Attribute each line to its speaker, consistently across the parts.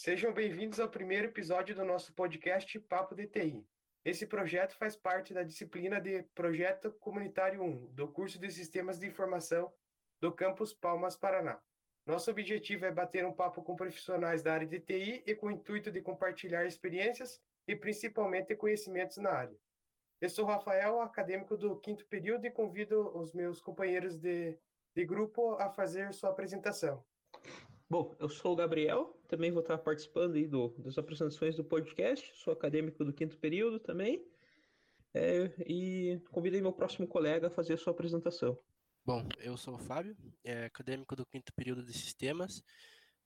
Speaker 1: Sejam bem-vindos ao primeiro episódio do nosso podcast Papo DTI. Esse projeto faz parte da disciplina de Projeto Comunitário 1, do curso de Sistemas de Informação do Campus Palmas, Paraná. Nosso objetivo é bater um papo com profissionais da área de TI e com o intuito de compartilhar experiências e principalmente conhecimentos na área. Eu sou Rafael, acadêmico do quinto período, e convido os meus companheiros de, de grupo a fazer sua apresentação.
Speaker 2: Bom, eu sou o Gabriel, também vou estar participando aí do, das apresentações do podcast, sou acadêmico do quinto período também, é, e convidei meu próximo colega a fazer a sua apresentação.
Speaker 3: Bom, eu sou o Fábio, é acadêmico do quinto período de sistemas,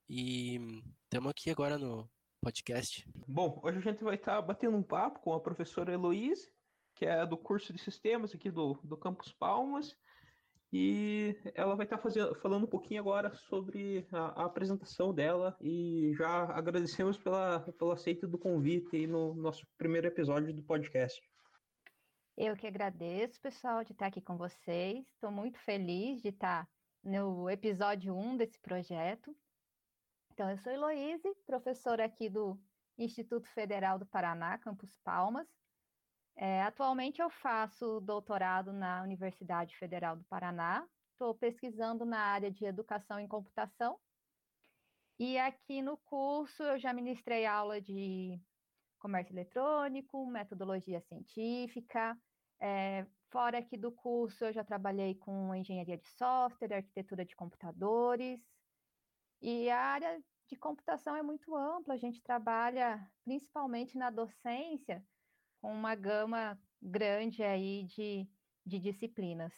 Speaker 3: e estamos aqui agora no podcast.
Speaker 2: Bom, hoje a gente vai estar batendo um papo com a professora Heloíse, que é do curso de sistemas aqui do, do Campus Palmas, e ela vai estar falando um pouquinho agora sobre a, a, apresentação dela e já agradecemos pela, pelo aceito do convite aí no nosso primeiro episódio do podcast.
Speaker 4: Eu que agradeço, pessoal, de estar aqui com vocês. Estou muito feliz de estar no episódio 1 desse projeto. Então, eu sou Heloíse, professora aqui do Instituto Federal do Paraná, Campus Palmas. É, atualmente eu faço doutorado na Universidade Federal do Paraná, estou pesquisando na área de educação em computação. E aqui no curso eu já ministrei aula de comércio eletrônico, metodologia científica. É, fora aqui do curso eu já trabalhei com engenharia de software, arquitetura de computadores. E a área de computação é muito ampla, a gente trabalha principalmente na docência com uma gama grande aí de, de disciplinas.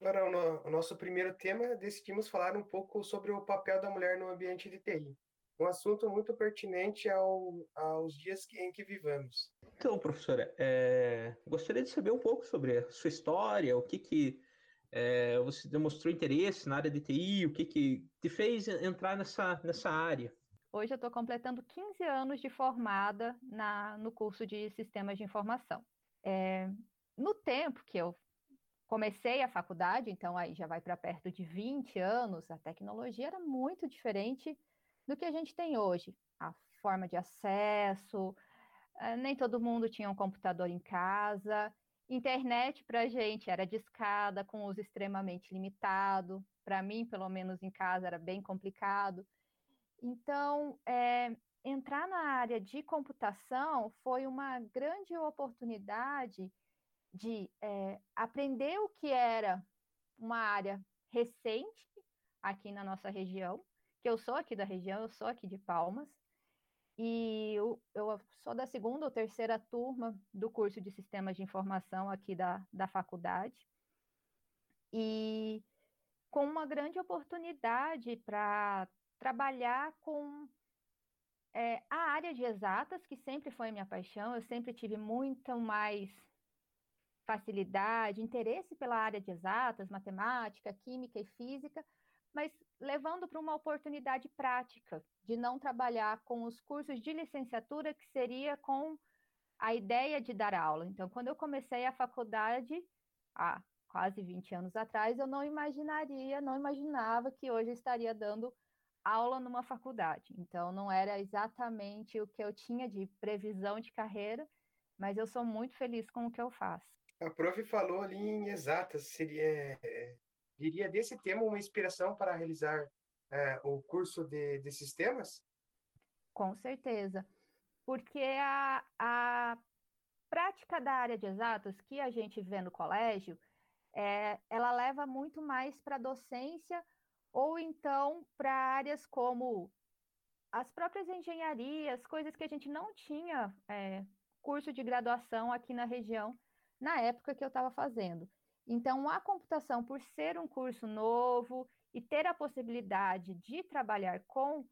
Speaker 1: Agora, o nosso primeiro tema, decidimos falar um pouco sobre o papel da mulher no ambiente de TI. Um assunto muito pertinente ao, aos dias que, em que vivemos.
Speaker 2: Então, professora, é, gostaria de saber um pouco sobre a sua história, o que que é, você demonstrou interesse na área de TI, o que que te fez entrar nessa, nessa área?
Speaker 4: Hoje eu estou completando 15 anos de formada na, no curso de Sistemas de Informação. É, no tempo que eu comecei a faculdade, então aí já vai para perto de 20 anos, a tecnologia era muito diferente do que a gente tem hoje. A forma de acesso, é, nem todo mundo tinha um computador em casa, internet para a gente era discada, com uso extremamente limitado. Para mim, pelo menos em casa, era bem complicado. Então, é, entrar na área de computação foi uma grande oportunidade de é, aprender o que era uma área recente aqui na nossa região, que eu sou aqui da região, eu sou aqui de Palmas, e eu, eu sou da segunda ou terceira turma do curso de Sistemas de Informação aqui da, da faculdade, e com uma grande oportunidade para trabalhar com é, a área de exatas, que sempre foi minha paixão, eu sempre tive muito mais facilidade, interesse pela área de exatas, matemática, química e física, mas levando para uma oportunidade prática de não trabalhar com os cursos de licenciatura, que seria com a ideia de dar aula. Então, quando eu comecei a faculdade, há quase 20 anos atrás, eu não imaginaria, não imaginava que hoje estaria dando aula numa faculdade. Então, não era exatamente o que eu tinha de previsão de carreira, mas eu sou muito feliz com o que eu faço.
Speaker 1: A prof falou ali em exatas, seria, diria desse tema uma inspiração para realizar é, o curso de, de sistemas?
Speaker 4: Com certeza, porque a, a prática da área de exatas que a gente vê no colégio, é, ela leva muito mais para a docência ou então para áreas como as próprias engenharias, coisas que a gente não tinha é, curso de graduação aqui na região na época que eu estava fazendo. Então, a computação, por ser um curso novo e ter a possibilidade de trabalhar com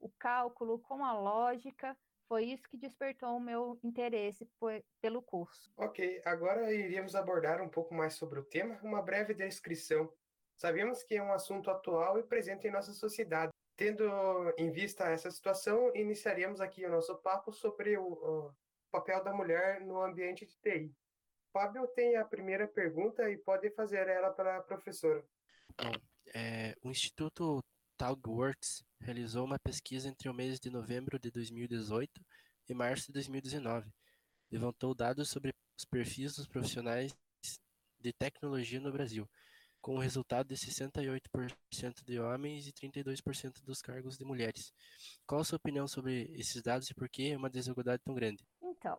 Speaker 4: o cálculo, com a lógica, foi isso que despertou o meu interesse pelo curso.
Speaker 1: Ok, agora iríamos abordar um pouco mais sobre o tema, uma breve descrição Sabemos que é um assunto atual e presente em nossa sociedade. Tendo em vista essa situação, iniciaremos aqui o nosso papo sobre o, o papel da mulher no ambiente de TI. Fábio tem a primeira pergunta e pode fazer ela para a professora.
Speaker 3: Bom, é, o Instituto TalgWorks realizou uma pesquisa entre o mês de novembro de 2018 e março de 2019. Levantou dados sobre os perfis dos profissionais de tecnologia no Brasil, com o resultado de 68% de homens e 32% dos cargos de mulheres. Qual a sua opinião sobre esses dados e por que uma desigualdade tão grande?
Speaker 4: Então,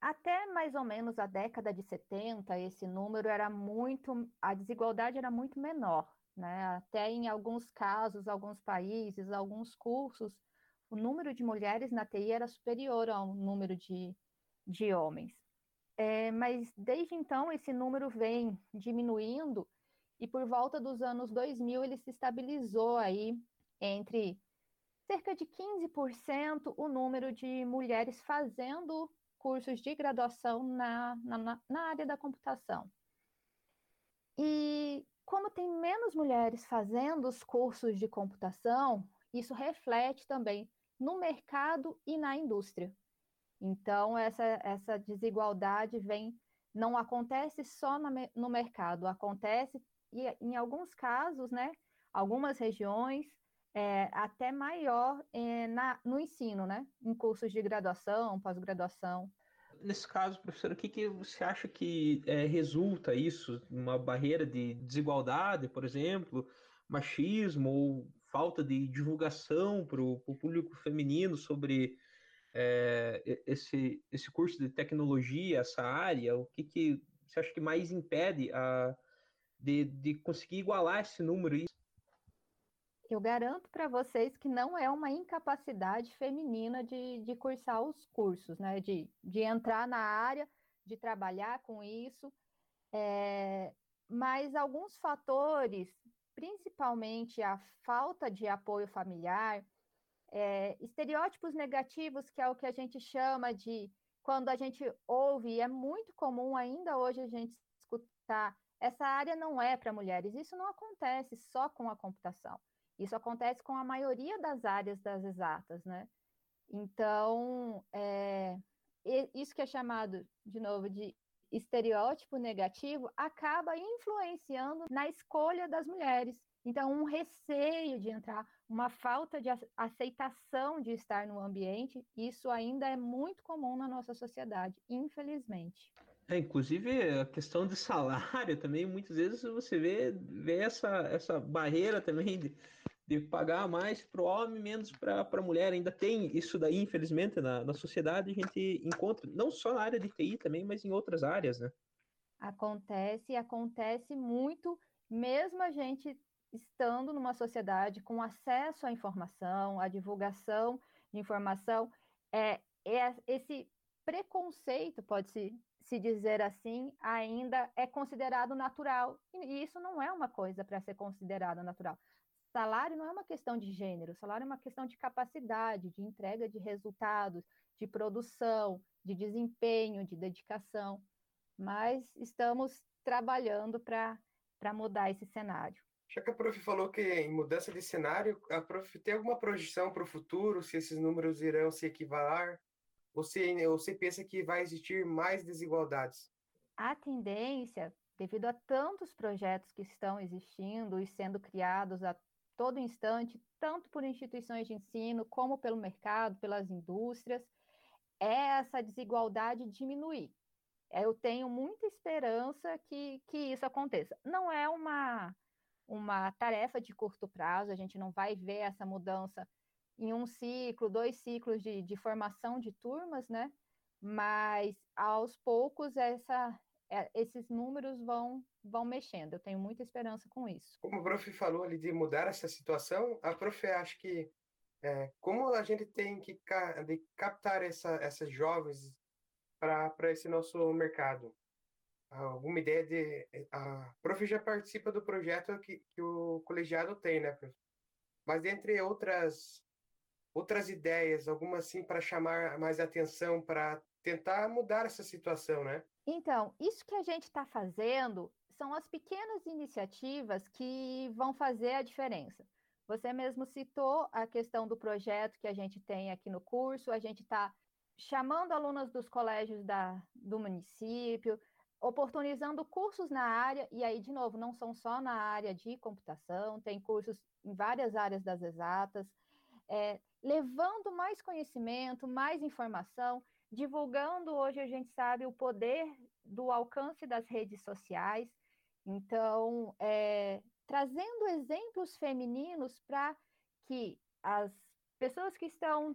Speaker 4: até mais ou menos a década de 70, esse número era muito, a desigualdade era muito menor, né? Até em alguns casos, alguns países, alguns cursos, o número de mulheres na TI era superior ao número de, de homens. É, mas desde então esse número vem diminuindo e por volta dos anos 2000 ele se estabilizou aí entre cerca de 15% o número de mulheres fazendo cursos de graduação na, na, na área da computação. E como tem menos mulheres fazendo os cursos de computação, isso reflete também no mercado e na indústria. Então, essa, essa desigualdade vem, não acontece só no mercado, acontece e, em alguns casos, né, algumas regiões, é, até maior é, na, no ensino, né, em cursos de graduação, pós-graduação.
Speaker 2: Nesse caso, professor, o que, que você acha que é, resulta isso? Uma barreira de desigualdade, por exemplo, machismo ou falta de divulgação para o público feminino sobre é, esse, esse curso de tecnologia, essa área, o que, que você acha que mais impede a, de, de conseguir igualar esse número?
Speaker 4: Eu garanto para vocês que não é uma incapacidade feminina de, de cursar os cursos, né? de, de entrar na área, de trabalhar com isso. É, mas alguns fatores, principalmente a falta de apoio familiar, é, estereótipos negativos, que é o que a gente chama de quando a gente ouve, e é muito comum ainda hoje a gente escutar, essa área não é para mulheres. Isso não acontece só com a computação. Isso acontece com a maioria das áreas das exatas, né? Então, é, isso que é chamado, de novo, de estereótipo negativo, acaba influenciando na escolha das mulheres. Então, um receio de entrar, uma falta de aceitação de estar no ambiente, isso ainda é muito comum na nossa sociedade, infelizmente.
Speaker 2: É, inclusive a questão de salário também, muitas vezes você vê, vê essa, essa barreira também de, de pagar mais para o homem, menos para a mulher. Ainda tem isso daí, infelizmente, na, na sociedade, a gente encontra, não só na área de TI também, mas em outras áreas, né?
Speaker 4: Acontece, acontece muito, mesmo a gente estando numa sociedade com acesso à informação, à divulgação de informação, é, é esse preconceito, pode-se se dizer assim, ainda é considerado natural. E isso não é uma coisa para ser considerada natural. Salário não é uma questão de gênero, salário é uma questão de capacidade, de entrega de resultados, de produção, de desempenho, de dedicação. Mas estamos trabalhando para mudar esse cenário.
Speaker 1: Já que a prof falou que em mudança de cenário, a prof tem alguma projeção para o futuro, se esses números irão se equivalar? Você, você pensa que vai existir mais desigualdades?
Speaker 4: A tendência, devido a tantos projetos que estão existindo e sendo criados a todo instante, tanto por instituições de ensino, como pelo mercado, pelas indústrias, é essa desigualdade diminuir. Eu tenho muita esperança que, que isso aconteça. Não é uma uma tarefa de curto prazo, a gente não vai ver essa mudança em um ciclo, dois ciclos de, de formação de turmas, né? Mas aos poucos essa, é, esses números vão, vão mexendo. Eu tenho muita esperança com isso.
Speaker 1: Como o prof falou ali de mudar essa situação, a prof acha que é, como a gente tem que ca captar essa, essas jovens para esse nosso mercado? alguma ideia de. A prof já participa do projeto que, que o colegiado tem, né, prof? Mas entre outras outras ideias, alguma assim para chamar mais atenção, para tentar mudar essa situação, né?
Speaker 4: Então, isso que a gente está fazendo são as pequenas iniciativas que vão fazer a diferença. Você mesmo citou a questão do projeto que a gente tem aqui no curso, a gente está chamando alunas dos colégios da, do município, oportunizando cursos na área, e aí, de novo, não são só na área de computação, tem cursos em várias áreas das exatas, é, levando mais conhecimento, mais informação, divulgando hoje a gente sabe o poder do alcance das redes sociais, então é, trazendo exemplos femininos para que as pessoas que estão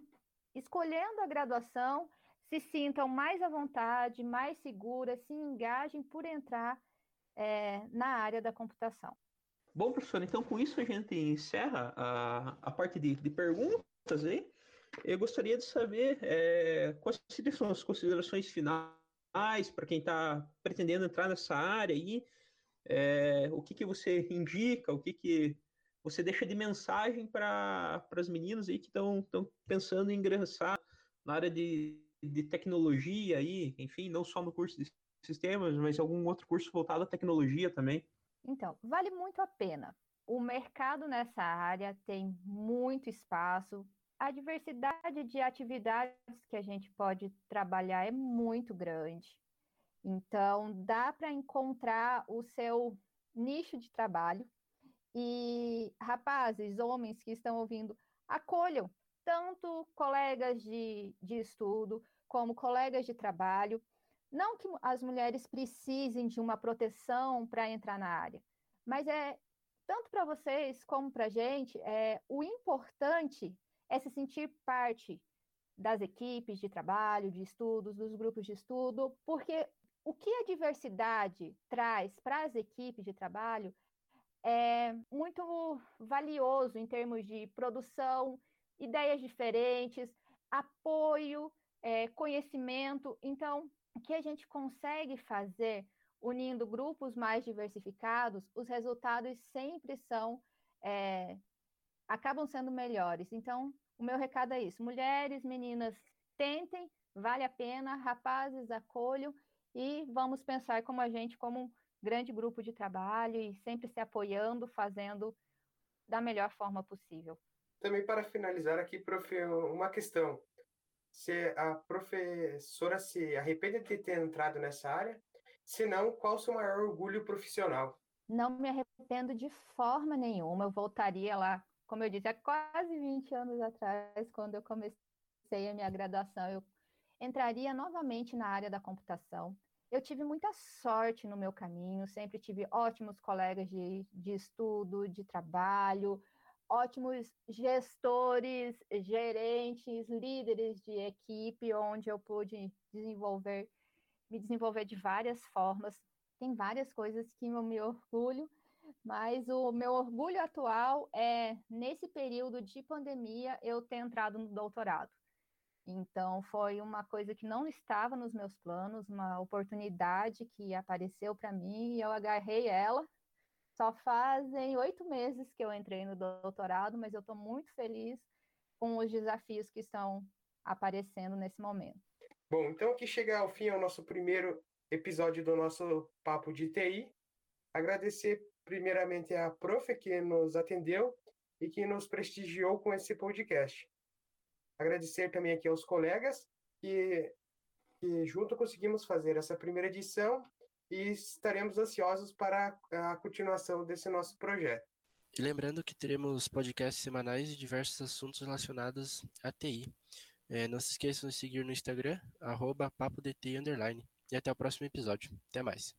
Speaker 4: escolhendo a graduação se sintam mais à vontade, mais seguras, se engajem por entrar é, na área da computação.
Speaker 2: Bom, professor, então com isso a gente encerra a, a parte de, de perguntas aí. Eu gostaria de saber é, quais são as considerações finais para quem está pretendendo entrar nessa área aí, é, o que, que você indica, o que, que você deixa de mensagem para as meninas aí que estão pensando em ingressar na área de, de tecnologia aí, enfim, não só no curso de sistemas, mas algum outro curso voltado à tecnologia também?
Speaker 4: Então, vale muito a pena. O mercado nessa área tem muito espaço, a diversidade de atividades que a gente pode trabalhar é muito grande. Então, dá para encontrar o seu nicho de trabalho. E, rapazes, homens que estão ouvindo, acolham tanto colegas de, de estudo como colegas de trabalho. Não que as mulheres precisem de uma proteção para entrar na área, mas é tanto para vocês como para a gente, é, o importante é se sentir parte das equipes de trabalho, de estudos, dos grupos de estudo, porque o que a diversidade traz para as equipes de trabalho é muito valioso em termos de produção, ideias diferentes, apoio, é, conhecimento. Então, o que a gente consegue fazer unindo grupos mais diversificados, os resultados sempre são é, acabam sendo melhores. Então, o meu recado é isso: mulheres, meninas, tentem, vale a pena, rapazes, acolham e vamos pensar como a gente, como um grande grupo de trabalho e sempre se apoiando, fazendo da melhor forma possível.
Speaker 1: Também para finalizar aqui, prof, uma questão. Se a professora se arrepende de ter entrado nessa área? Se não, qual o seu maior orgulho profissional?
Speaker 4: Não me arrependo de forma nenhuma. Eu voltaria lá como eu disse, há quase 20 anos atrás, quando eu comecei a minha graduação, eu entraria novamente na área da computação. Eu tive muita sorte no meu caminho, sempre tive ótimos colegas de, de estudo, de trabalho, ótimos gestores, gerentes, líderes de equipe, onde eu pude desenvolver, me desenvolver de várias formas. Tem várias coisas que eu me orgulho, mas o meu orgulho atual é, nesse período de pandemia, eu ter entrado no doutorado. Então, foi uma coisa que não estava nos meus planos, uma oportunidade que apareceu para mim e eu agarrei ela. Só fazem oito meses que eu entrei no doutorado, mas eu estou muito feliz com os desafios que estão aparecendo nesse momento.
Speaker 1: Bom, então aqui chega ao fim o nosso primeiro episódio do nosso Papo de TI. Agradecer primeiramente a prof que nos atendeu e que nos prestigiou com esse podcast. Agradecer também aqui aos colegas que, que junto conseguimos fazer essa primeira edição e estaremos ansiosos para a continuação desse nosso projeto.
Speaker 3: E lembrando que teremos podcasts semanais de diversos assuntos relacionados à TI. É, não se esqueçam de seguir no Instagram, arroba E até o próximo episódio. Até mais.